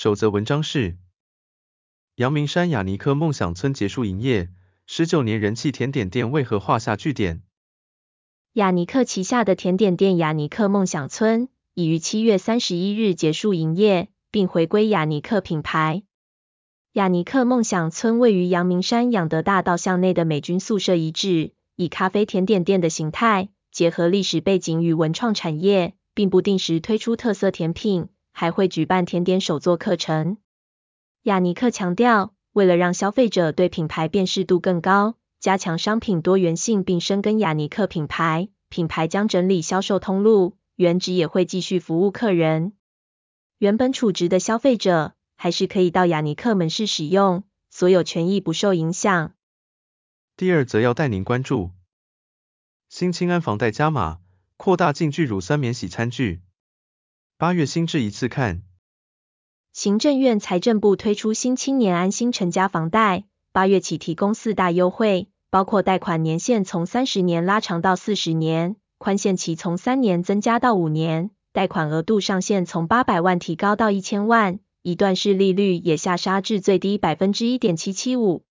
首则文章是：阳明山雅尼克梦想村结束营业，十九年人气甜点店为何画下句点？雅尼克旗下的甜点店雅尼克梦想村已于七月三十一日结束营业，并回归雅尼克品牌。雅尼克梦想村位于阳明山养德大道巷内的美军宿舍遗址。以咖啡甜点店的形态，结合历史背景与文创产业，并不定时推出特色甜品，还会举办甜点手作课程。亚尼克强调，为了让消费者对品牌辨识度更高，加强商品多元性并深耕亚尼克品牌，品牌将整理销售通路，原址也会继续服务客人。原本储值的消费者，还是可以到亚尼克门市使用，所有权益不受影响。第二则要带您关注，新青安房贷加码，扩大净聚乳酸免洗餐具，八月新制一次看。行政院财政部推出新青年安心成家房贷，八月起提供四大优惠，包括贷款年限从三十年拉长到四十年，宽限期从三年增加到五年，贷款额度上限从八百万提高到一千万，一段式利率也下杀至最低百分之一点七七五。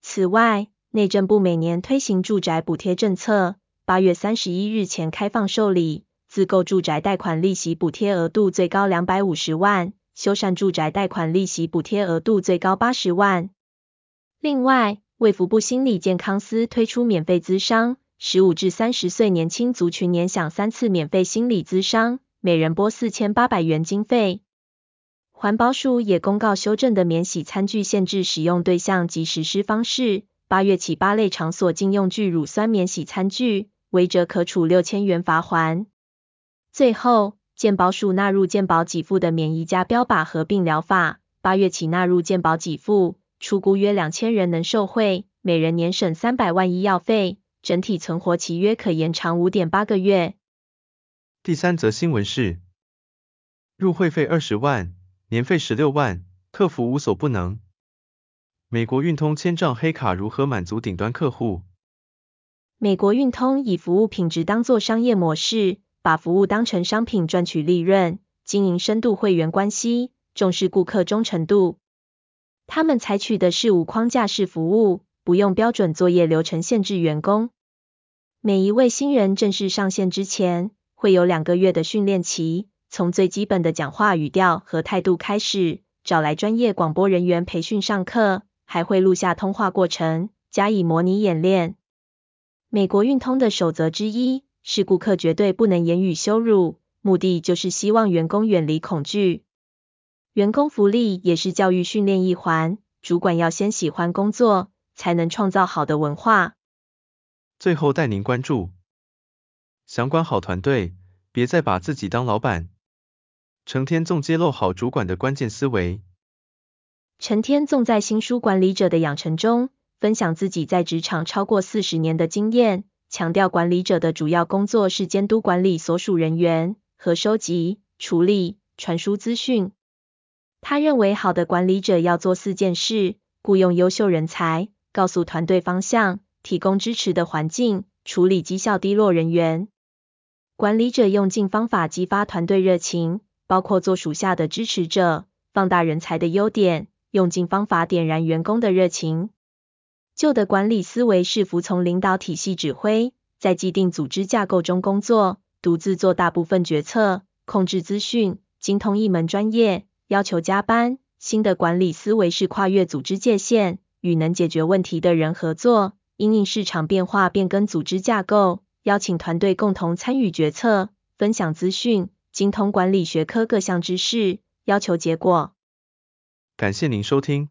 此外，内政部每年推行住宅补贴政策，八月三十一日前开放受理，自购住宅贷款利息补贴额度最高两百五十万，修缮住宅贷款利息补贴额度最高八十万。另外，卫福部心理健康司推出免费咨商，十五至三十岁年轻族群年享三次免费心理咨商，每人拨四千八百元经费。环保署也公告修正的免洗餐具限制使用对象及实施方式。八月起，八类场所禁用聚乳酸免洗餐具，违者可处六千元罚锾。最后，健保署纳入健保给付的免疫加标靶合并疗法，八月起纳入健保给付，出估约两千人能受惠，每人年省三百万医药费，整体存活期约可延长五点八个月。第三则新闻是，入会费二十万，年费十六万，客服无所不能。美国运通千兆黑卡如何满足顶端客户？美国运通以服务品质当作商业模式，把服务当成商品赚取利润，经营深度会员关系，重视顾客忠诚度。他们采取的是无框架式服务，不用标准作业流程限制员工。每一位新人正式上线之前，会有两个月的训练期，从最基本的讲话语调和态度开始，找来专业广播人员培训上课。还会录下通话过程，加以模拟演练。美国运通的守则之一是顾客绝对不能言语羞辱，目的就是希望员工远离恐惧。员工福利也是教育训练一环，主管要先喜欢工作，才能创造好的文化。最后带您关注，想管好团队，别再把自己当老板。成天纵揭露好主管的关键思维。成天纵在新书《管理者的养成》中，分享自己在职场超过四十年的经验，强调管理者的主要工作是监督管理所属人员和收集、处理、传输资讯。他认为好的管理者要做四件事：雇佣优秀人才，告诉团队方向，提供支持的环境，处理绩效低落人员。管理者用尽方法激发团队热情，包括做属下的支持者，放大人才的优点。用尽方法点燃员工的热情。旧的管理思维是服从领导体系指挥，在既定组织架构中工作，独自做大部分决策，控制资讯，精通一门专业，要求加班。新的管理思维是跨越组织界限，与能解决问题的人合作，因应市场变化变更组织架构，邀请团队共同参与决策，分享资讯，精通管理学科各项知识，要求结果。感谢您收听，